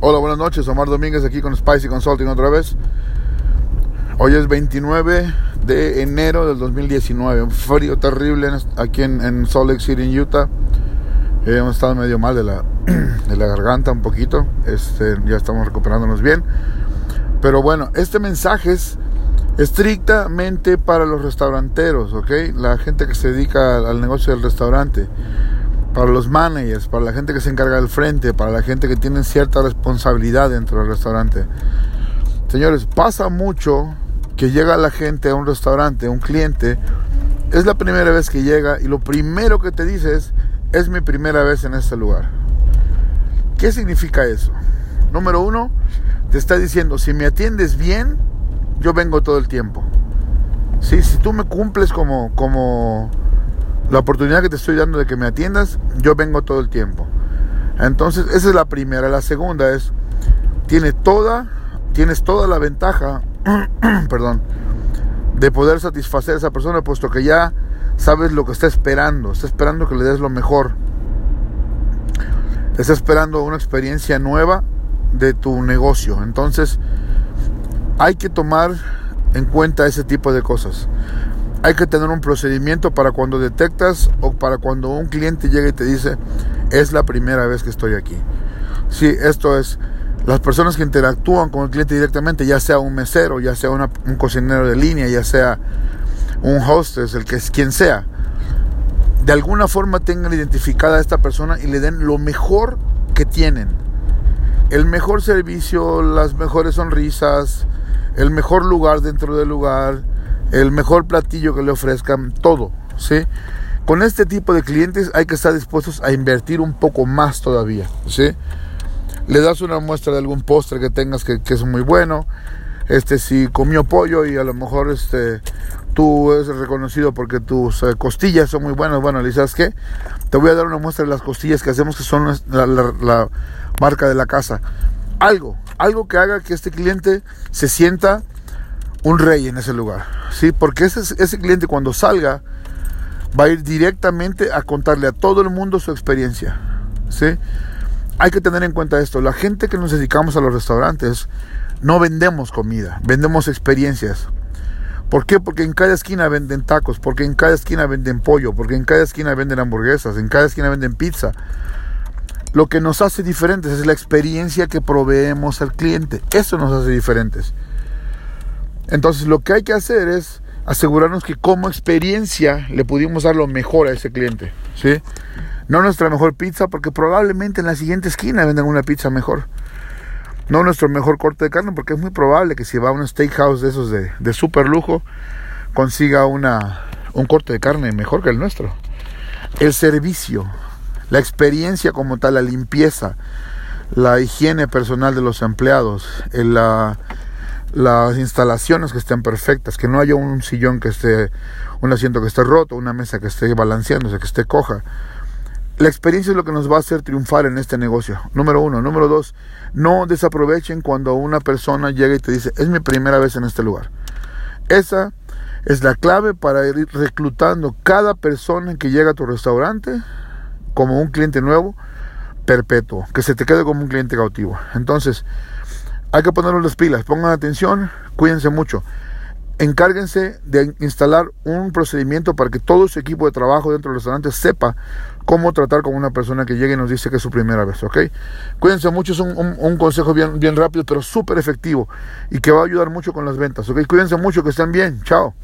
Hola, buenas noches. Omar Domínguez aquí con Spicy Consulting otra vez. Hoy es 29 de enero del 2019. Un frío terrible aquí en, Salt Lake City, en Utah. Eh, hemos estado medio mal de la, de la garganta un poquito. Este, ya estamos recuperándonos bien. Pero bueno, este mensaje es estrictamente para los restauranteros, ¿ok? La gente que se dedica al negocio del restaurante para los managers, para la gente que se encarga del frente, para la gente que tiene cierta responsabilidad dentro del restaurante. Señores, pasa mucho que llega la gente a un restaurante, un cliente, es la primera vez que llega y lo primero que te dice es, es mi primera vez en este lugar. ¿Qué significa eso? Número uno, te está diciendo, si me atiendes bien, yo vengo todo el tiempo. Si tú me cumples como, como, la oportunidad que te estoy dando de que me atiendas, yo vengo todo el tiempo. Entonces, esa es la primera. La segunda es, tiene toda, tienes toda la ventaja, perdón, de poder satisfacer a esa persona, puesto que ya sabes lo que está esperando, está esperando que le des lo mejor. Está esperando una experiencia nueva de tu negocio. Entonces, hay que tomar en cuenta ese tipo de cosas hay que tener un procedimiento para cuando detectas o para cuando un cliente llega y te dice, es la primera vez que estoy aquí. Sí, esto es, las personas que interactúan con el cliente directamente, ya sea un mesero, ya sea un cocinero de línea, ya sea un hostess, el que es quien sea, de alguna forma tengan identificada a esta persona y le den lo mejor que tienen. El mejor servicio, las mejores sonrisas, el mejor lugar dentro del lugar, el mejor platillo que le ofrezcan, todo, ¿sí? Con este tipo de clientes hay que estar dispuestos a invertir un poco más todavía, ¿sí? Le das una muestra de algún postre que tengas que, es muy bueno, este, si comió pollo y a lo mejor este, tú eres reconocido porque tus eh, costillas son muy buenas, bueno, le dices, ¿qué? Te voy a dar una muestra de las costillas que hacemos que son la marca de la casa. Algo, algo que haga que este cliente se sienta un rey en ese lugar, ¿sí? Porque ese, cliente cuando salga va a ir directamente a contarle a todo el mundo su experiencia, ¿sí? Hay que tener en cuenta esto, la gente que nos dedicamos a los restaurantes no vendemos comida, vendemos experiencias. ¿Por qué? Porque en cada esquina venden tacos, porque en cada esquina venden pollo, porque en cada esquina venden hamburguesas, en cada esquina venden pizza. Lo que nos hace diferentes es la experiencia que proveemos al cliente. Eso nos hace diferentes. Entonces lo que hay que hacer es asegurarnos que como experiencia le pudimos dar lo mejor a ese cliente, ¿sí? No nuestra mejor pizza, porque probablemente en la siguiente esquina vendan una pizza mejor. No nuestro mejor corte de carne, porque es muy probable que si va a un steakhouse de esos de, de super lujo, consiga una, un corte de carne mejor que el nuestro. El servicio, la experiencia como tal, la limpieza, la higiene personal de los empleados, la las instalaciones que estén perfectas, que no haya un sillón que esté, un asiento que esté roto, una mesa que esté balanceándose, que esté coja. La experiencia es lo que nos va a hacer triunfar en este negocio. Número uno. Número dos, no desaprovechen cuando una persona llega y te dice, es mi primera vez en este lugar. Esa es la clave para ir reclutando cada persona que llega a tu restaurante como un cliente nuevo, perpetuo, que se te quede como un cliente cautivo. Entonces, hay que ponerle las pilas, pongan atención, cuídense mucho. Encárguense de instalar un procedimiento para que todo su equipo de trabajo dentro del restaurante sepa cómo tratar con una persona que llegue y nos dice que es su primera vez, ¿ok? Cuídense mucho, es un, consejo bien, bien rápido, pero súper efectivo y que va a ayudar mucho con las ventas, ¿ok? Cuídense mucho, que estén bien, chao.